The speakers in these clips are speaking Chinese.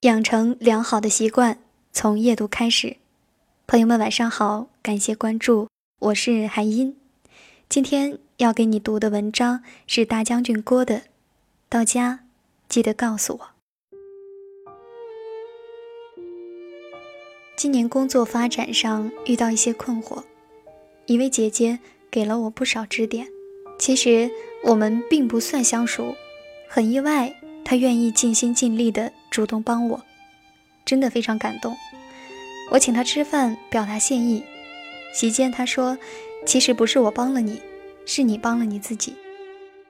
养成良好的习惯，从夜读开始。朋友们，晚上好，感谢关注，我是韩音。今天要给你读的文章是大将军郭的。到家记得告诉我。今年工作发展上遇到一些困惑，一位姐姐给了我不少指点。其实我们并不算相熟，很意外。她愿意尽心尽力的主动帮我，真的非常感动。我请他吃饭，表达谢意。席间他说：“其实不是我帮了你，是你帮了你自己，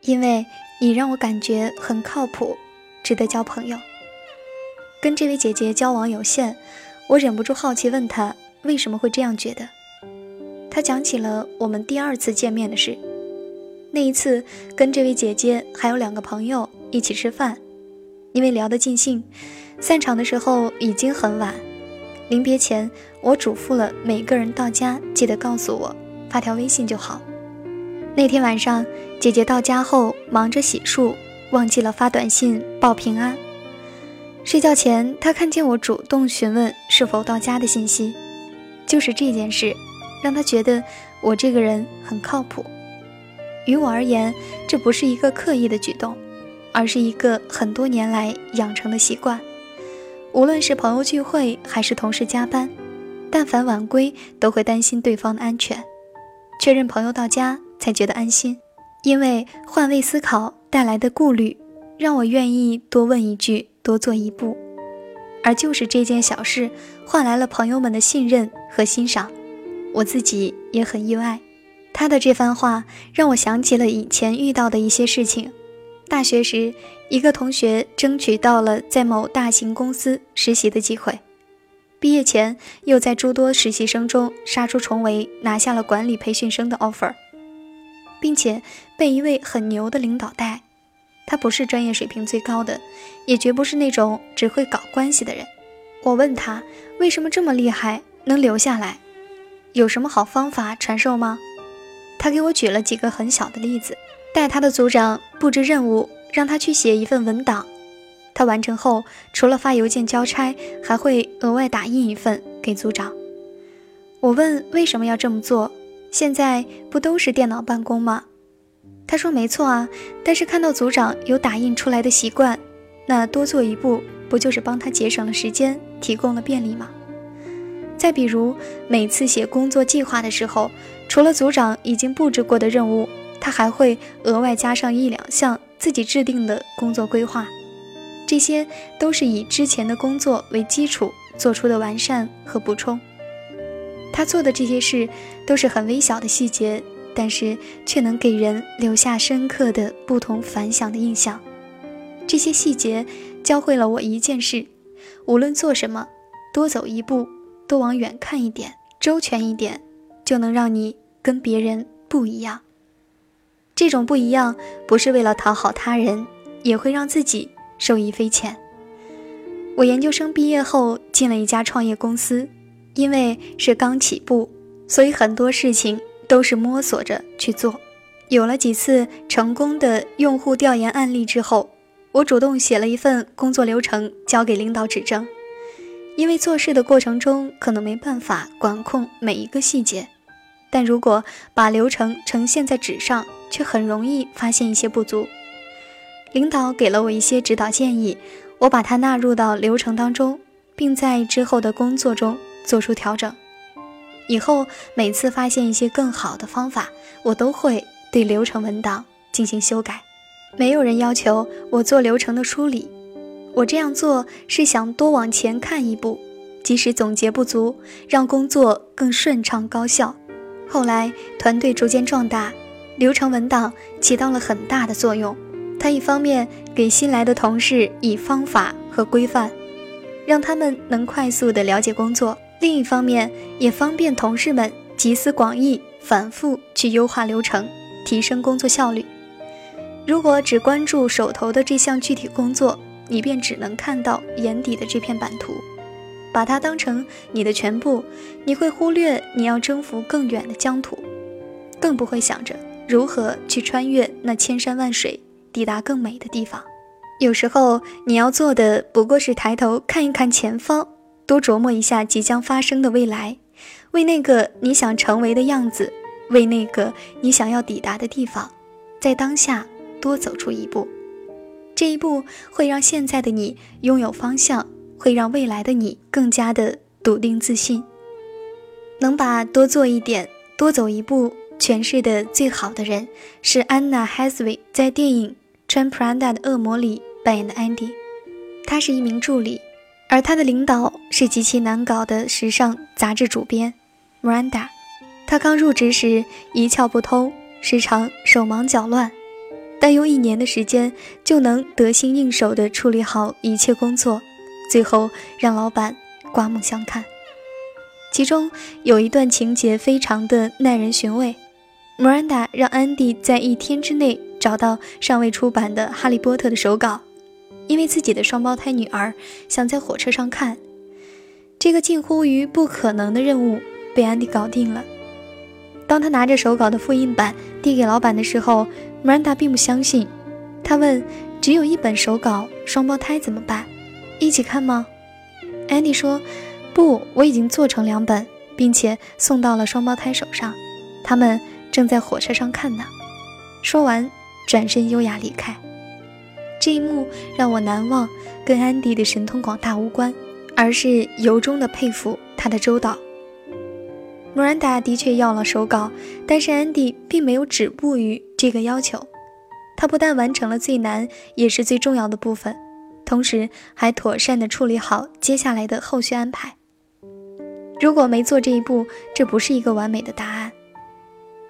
因为你让我感觉很靠谱，值得交朋友。”跟这位姐姐交往有限，我忍不住好奇问她为什么会这样觉得。她讲起了我们第二次见面的事。那一次跟这位姐姐还有两个朋友一起吃饭。因为聊得尽兴，散场的时候已经很晚。临别前，我嘱咐了每个人到家记得告诉我，发条微信就好。那天晚上，姐姐到家后忙着洗漱，忘记了发短信报平安。睡觉前，她看见我主动询问是否到家的信息，就是这件事，让她觉得我这个人很靠谱。于我而言，这不是一个刻意的举动。而是一个很多年来养成的习惯，无论是朋友聚会还是同事加班，但凡晚归都会担心对方的安全，确认朋友到家才觉得安心。因为换位思考带来的顾虑，让我愿意多问一句，多做一步。而就是这件小事，换来了朋友们的信任和欣赏，我自己也很意外。他的这番话让我想起了以前遇到的一些事情。大学时，一个同学争取到了在某大型公司实习的机会，毕业前又在诸多实习生中杀出重围，拿下了管理培训生的 offer，并且被一位很牛的领导带。他不是专业水平最高的，也绝不是那种只会搞关系的人。我问他为什么这么厉害，能留下来，有什么好方法传授吗？他给我举了几个很小的例子。带他的组长布置任务，让他去写一份文档。他完成后，除了发邮件交差，还会额外打印一份给组长。我问为什么要这么做？现在不都是电脑办公吗？他说没错啊，但是看到组长有打印出来的习惯，那多做一步，不就是帮他节省了时间，提供了便利吗？再比如，每次写工作计划的时候，除了组长已经布置过的任务。他还会额外加上一两项自己制定的工作规划，这些都是以之前的工作为基础做出的完善和补充。他做的这些事都是很微小的细节，但是却能给人留下深刻的不同凡响的印象。这些细节教会了我一件事：无论做什么，多走一步，多往远看一点，周全一点，就能让你跟别人不一样。这种不一样，不是为了讨好他人，也会让自己受益匪浅。我研究生毕业后进了一家创业公司，因为是刚起步，所以很多事情都是摸索着去做。有了几次成功的用户调研案例之后，我主动写了一份工作流程交给领导指正，因为做事的过程中可能没办法管控每一个细节。但如果把流程呈现在纸上，却很容易发现一些不足。领导给了我一些指导建议，我把它纳入到流程当中，并在之后的工作中做出调整。以后每次发现一些更好的方法，我都会对流程文档进行修改。没有人要求我做流程的梳理，我这样做是想多往前看一步，即使总结不足，让工作更顺畅高效。后来团队逐渐壮大，流程文档起到了很大的作用。它一方面给新来的同事以方法和规范，让他们能快速的了解工作；另一方面也方便同事们集思广益，反复去优化流程，提升工作效率。如果只关注手头的这项具体工作，你便只能看到眼底的这片版图。把它当成你的全部，你会忽略你要征服更远的疆土，更不会想着如何去穿越那千山万水，抵达更美的地方。有时候你要做的不过是抬头看一看前方，多琢磨一下即将发生的未来，为那个你想成为的样子，为那个你想要抵达的地方，在当下多走出一步。这一步会让现在的你拥有方向，会让未来的你更加的笃定自信。能把多做一点、多走一步诠释的最好的人，是安娜·海瑟薇在电影《穿普拉达的恶魔》里扮演的安迪。他是一名助理，而他的领导是极其难搞的时尚杂志主编 Miranda。他刚入职时一窍不通，时常手忙脚乱。但用一年的时间就能得心应手地处理好一切工作，最后让老板刮目相看。其中有一段情节非常的耐人寻味：莫兰达让安迪在一天之内找到尚未出版的《哈利波特》的手稿，因为自己的双胞胎女儿想在火车上看。这个近乎于不可能的任务被安迪搞定了。当他拿着手稿的复印版递给老板的时候，米兰达并不相信。他问：“只有一本手稿，双胞胎怎么办？一起看吗？”安迪说：“不，我已经做成两本，并且送到了双胞胎手上，他们正在火车上看呢。”说完，转身优雅离开。这一幕让我难忘，跟安迪的神通广大无关，而是由衷的佩服他的周到。莫兰达的确要了手稿，但是安迪并没有止步于这个要求。他不但完成了最难也是最重要的部分，同时还妥善地处理好接下来的后续安排。如果没做这一步，这不是一个完美的答案。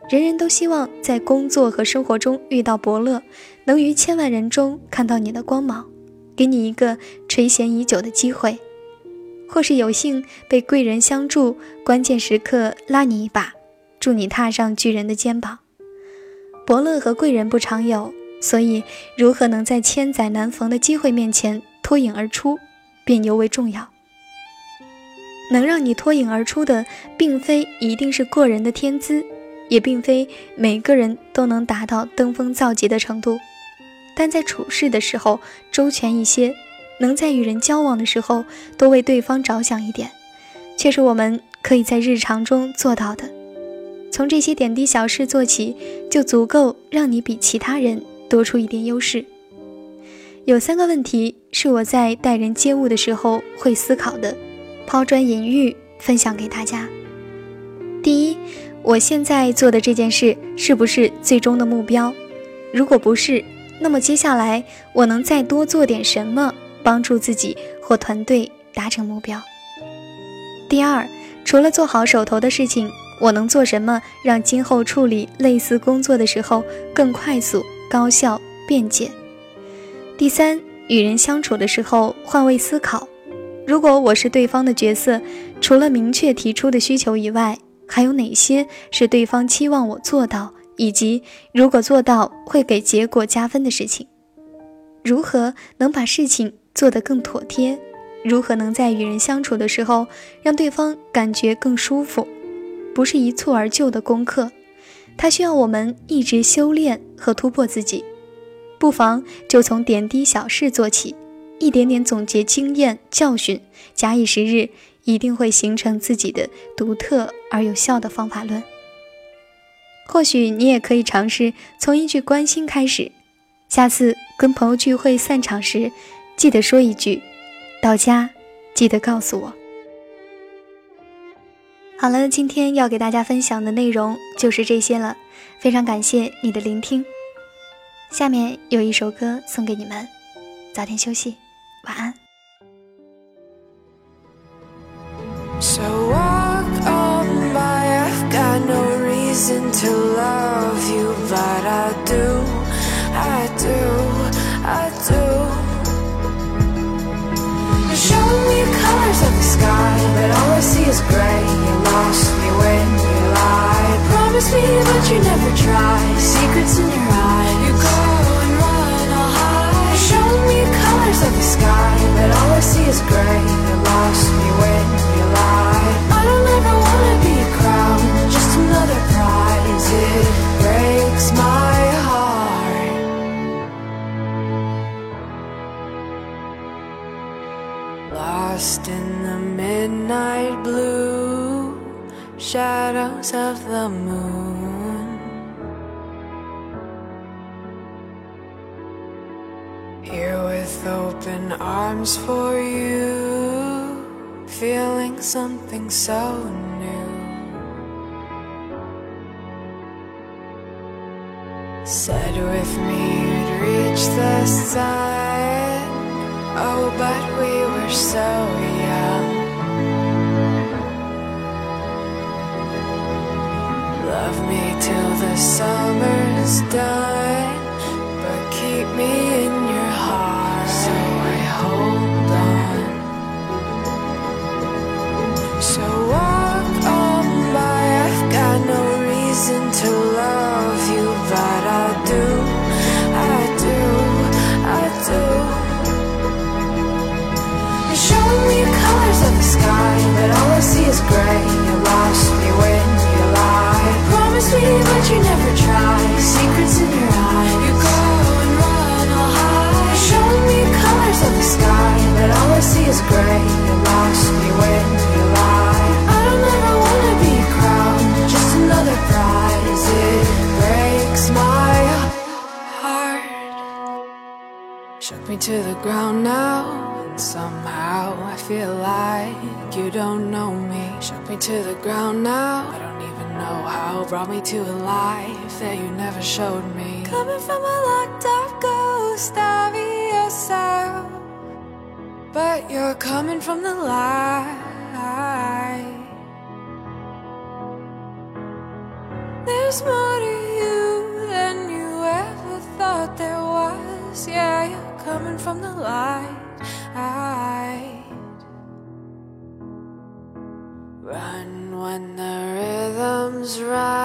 人人都希望在工作和生活中遇到伯乐，能于千万人中看到你的光芒，给你一个垂涎已久的机会。或是有幸被贵人相助，关键时刻拉你一把，助你踏上巨人的肩膀。伯乐和贵人不常有，所以如何能在千载难逢的机会面前脱颖而出，便尤为重要。能让你脱颖而出的，并非一定是过人的天资，也并非每个人都能达到登峰造极的程度，但在处事的时候周全一些。能在与人交往的时候多为对方着想一点，却是我们可以在日常中做到的。从这些点滴小事做起，就足够让你比其他人多出一点优势。有三个问题是我在待人接物的时候会思考的，抛砖引玉，分享给大家。第一，我现在做的这件事是不是最终的目标？如果不是，那么接下来我能再多做点什么？帮助自己或团队达成目标。第二，除了做好手头的事情，我能做什么让今后处理类似工作的时候更快速、高效、便捷？第三，与人相处的时候换位思考，如果我是对方的角色，除了明确提出的需求以外，还有哪些是对方期望我做到，以及如果做到会给结果加分的事情？如何能把事情？做得更妥帖，如何能在与人相处的时候让对方感觉更舒服？不是一蹴而就的功课，它需要我们一直修炼和突破自己。不妨就从点滴小事做起，一点点总结经验教训，假以时日，一定会形成自己的独特而有效的方法论。或许你也可以尝试从一句关心开始，下次跟朋友聚会散场时。记得说一句，到家记得告诉我。好了，今天要给大家分享的内容就是这些了，非常感谢你的聆听。下面有一首歌送给你们，早点休息，晚安。sky, but all I see is gray. Lost me when you lied. Promise me, but you never try. Secrets in your eyes. You go and run all high. Show me colors of the sky, but all I see is gray. You lost me when you lied. I don't ever wanna be a crown, just another prize. It breaks my heart. Lost in the midnight blue shadows of the moon. Here with open arms for you, feeling something so new. Said with me you'd reach the sun. Oh, but we were so young. Love me till the summer's done, but keep me in your heart. So I hold on. So Shook me wake your life. I don't even want to be proud. Just another prize. It breaks my heart. Shock me to the ground now, and somehow I feel like you don't know me. Shook me to the ground now, I don't even know how. it Brought me to a life that you never showed me. Coming from a locked up ghost of yourself, but you're coming from the light. There's more to you than you ever thought there was. Yeah, you're coming from the light. Run when the was right.